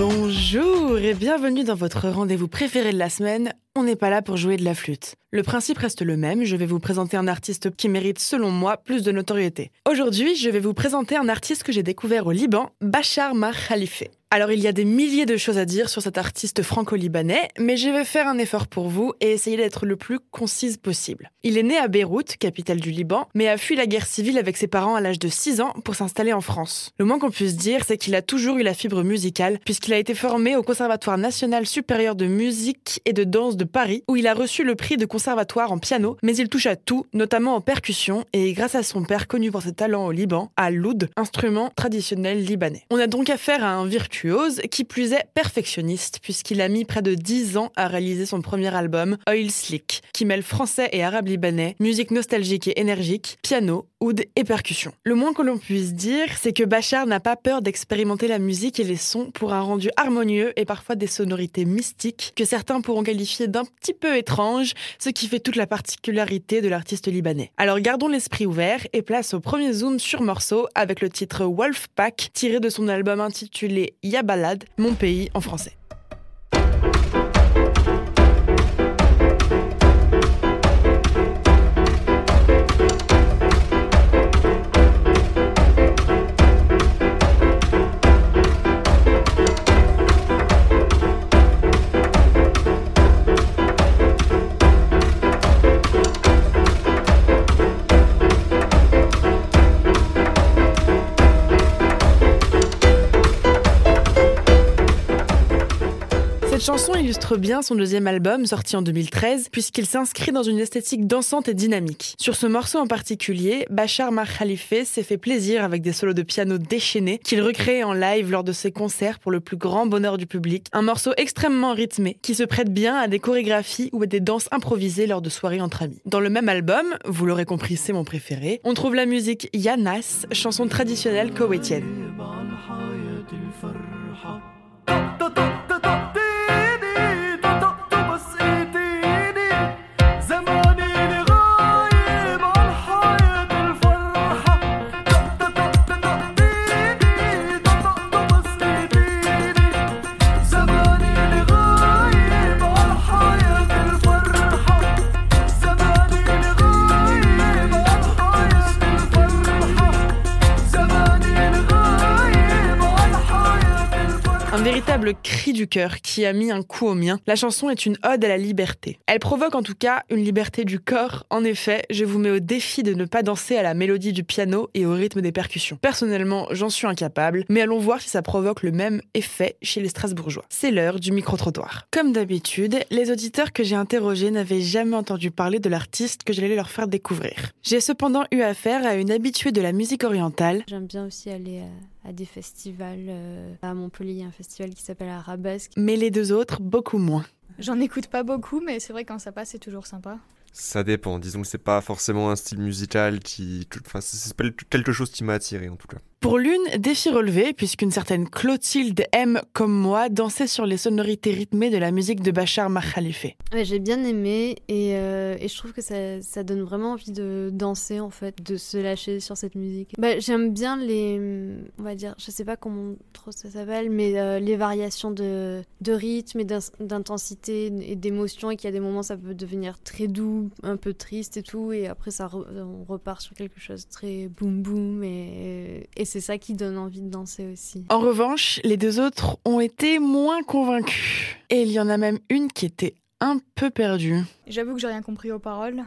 Bonjour et bienvenue dans votre rendez-vous préféré de la semaine. On n'est pas là pour jouer de la flûte. Le principe reste le même, je vais vous présenter un artiste qui mérite selon moi plus de notoriété. Aujourd'hui, je vais vous présenter un artiste que j'ai découvert au Liban, Bachar Mar Khalife. Alors il y a des milliers de choses à dire sur cet artiste franco-libanais, mais je vais faire un effort pour vous et essayer d'être le plus concise possible. Il est né à Beyrouth, capitale du Liban, mais a fui la guerre civile avec ses parents à l'âge de 6 ans pour s'installer en France. Le moins qu'on puisse dire, c'est qu'il a toujours eu la fibre musicale, puisqu'il a été formé au Conservatoire national supérieur de musique et de danse Paris, où il a reçu le prix de conservatoire en piano, mais il touche à tout, notamment en percussion, et grâce à son père connu pour ses talents au Liban, à l'oud, instrument traditionnel libanais. On a donc affaire à un virtuose, qui plus est perfectionniste, puisqu'il a mis près de 10 ans à réaliser son premier album, Oil Slick, qui mêle français et arabe libanais, musique nostalgique et énergique, piano, oud et percussion. Le moins que l'on puisse dire, c'est que Bachar n'a pas peur d'expérimenter la musique et les sons pour un rendu harmonieux et parfois des sonorités mystiques que certains pourront qualifier d'un petit peu étrange, ce qui fait toute la particularité de l'artiste libanais. Alors gardons l'esprit ouvert et place au premier zoom sur morceau avec le titre Wolfpack tiré de son album intitulé Ya Balade, mon pays en français. Cette chanson illustre bien son deuxième album, sorti en 2013, puisqu'il s'inscrit dans une esthétique dansante et dynamique. Sur ce morceau en particulier, Bachar Mar Khalife s'est fait plaisir avec des solos de piano déchaînés qu'il recrée en live lors de ses concerts pour le plus grand bonheur du public. Un morceau extrêmement rythmé, qui se prête bien à des chorégraphies ou à des danses improvisées lors de soirées entre amis. Dans le même album, vous l'aurez compris, c'est mon préféré, on trouve la musique Yanas, chanson traditionnelle koweïtienne. Véritable cri du cœur qui a mis un coup au mien. La chanson est une ode à la liberté. Elle provoque en tout cas une liberté du corps. En effet, je vous mets au défi de ne pas danser à la mélodie du piano et au rythme des percussions. Personnellement, j'en suis incapable, mais allons voir si ça provoque le même effet chez les Strasbourgeois. C'est l'heure du micro-trottoir. Comme d'habitude, les auditeurs que j'ai interrogés n'avaient jamais entendu parler de l'artiste que j'allais leur faire découvrir. J'ai cependant eu affaire à une habituée de la musique orientale, J'aime bien aussi aller à, à des festivals. euh, à Montpellier, il y a un festival qui s'appelle Arabesque. mais les deux autres beaucoup moins. J'en écoute pas beaucoup, mais c'est vrai quand ça passe, c'est toujours sympa. Ça dépend, disons que c'est pas forcément un style musical qui. Enfin, c'est quelque chose qui m'a attiré en tout cas. Pour l'une, défi relevé, puisqu'une certaine Clotilde aime, comme moi, danser sur les sonorités rythmées de la musique de Bachar Mar Khalife. Ouais, j'ai bien aimé et, euh, je trouve que ça, donne vraiment envie de danser en fait, de se lâcher sur cette musique. Bah, J'aime bien les, on va dire, je sais pas comment trop ça s'appelle, mais euh, les variations de, rythme et d'in- d'intensité et d'émotion et qu'il y a des moments ça peut devenir très doux, un peu triste et tout et après ça on repart sur quelque chose de très boum boum et, et c'est ça qui donne envie de danser aussi. En revanche, les deux autres ont été moins convaincus. Et il y en a même une qui était un peu perdue. J'avoue que j'ai rien compris aux paroles.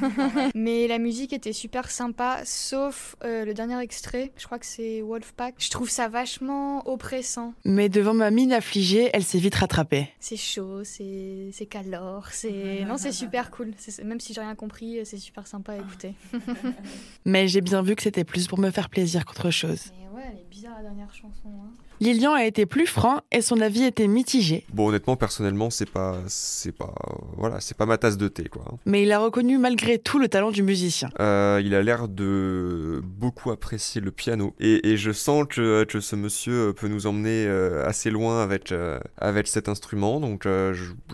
Mais la musique était super sympa, sauf euh, le dernier extrait. Je crois que c'est Wolfpack. Je trouve ça vachement oppressant. Mais devant ma mine affligée, elle s'est vite rattrapée. C'est chaud, c'est c'est calor, c'est non c'est super cool. C'est- Même si j'ai rien compris, c'est super sympa à écouter. Mais j'ai bien vu que c'était plus pour me faire plaisir qu'autre chose. Mais ouais, elle est bizarre la dernière chanson. hein. Lilian a été plus franc et son avis était mitigé. Bon, honnêtement, personnellement, c'est pas, c'est pas, voilà, c'est pas ma tasse de thé, quoi. Mais il a reconnu malgré tout le talent du musicien. Euh, il a l'air de beaucoup apprécier le piano et, et je sens que, que ce monsieur peut nous emmener euh, assez loin avec euh, avec cet instrument. Donc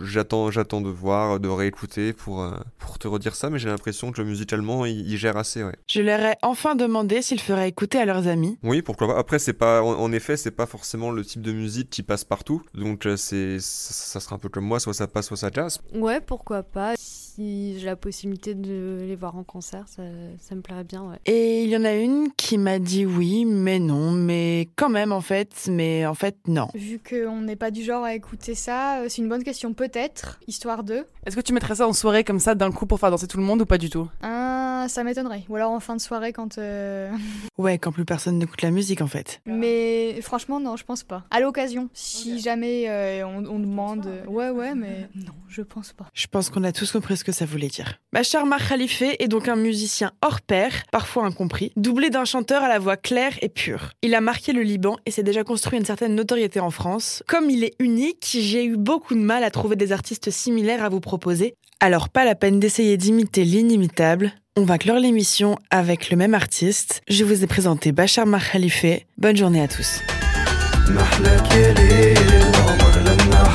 j'attends j'attends de voir, de réécouter pour pour te redire ça. Mais j'ai l'impression que musicalement il, il gère assez. Ouais. Je leur ai enfin demandé s'ils feraient écouter à leurs amis. Oui, pourquoi pas. Après c'est pas en, en effet c'est pas forcément le type de musique qui passe partout. Donc euh, c'est ça, ça sera un peu comme moi, soit ça passe, soit ça casse. Ouais, pourquoi pas. Si j'ai la possibilité de les voir en concert, ça, ça me plairait bien, ouais. Et il y en a une qui m'a dit oui, mais non, mais quand même en fait, mais en fait non. Vu qu'on n'est pas du genre à écouter ça, euh, c'est une bonne question peut-être, histoire de. Est-ce que tu mettrais ça en soirée comme ça d'un coup pour faire danser tout le monde ou pas du tout? Ah, ça m'étonnerait. Ou alors en fin de soirée quand. euh, Ouais, quand plus personne n'écoute la musique en fait. Mais franchement, non, je pense pas. À l'occasion, si jamais euh, on, on demande. Ouais, ouais, mais non, je pense pas. Je pense qu'on a tous compris ce que ça voulait dire. Bachar Mar Khalife est donc un musicien hors pair, parfois incompris, doublé d'un chanteur à la voix claire et pure. Il a marqué le Liban et s'est déjà construit une certaine notoriété en France. Comme il est unique, j'ai eu beaucoup de mal à trouver des artistes similaires à vous proposer. Alors pas la peine d'essayer d'imiter l'inimitable. On va clore l'émission avec le même artiste. Je vous ai présenté Bachar Mar Khalife. Bonne journée à tous.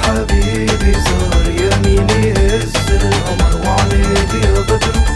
حبيبي صار يميني هز القمر وعليك يا بدر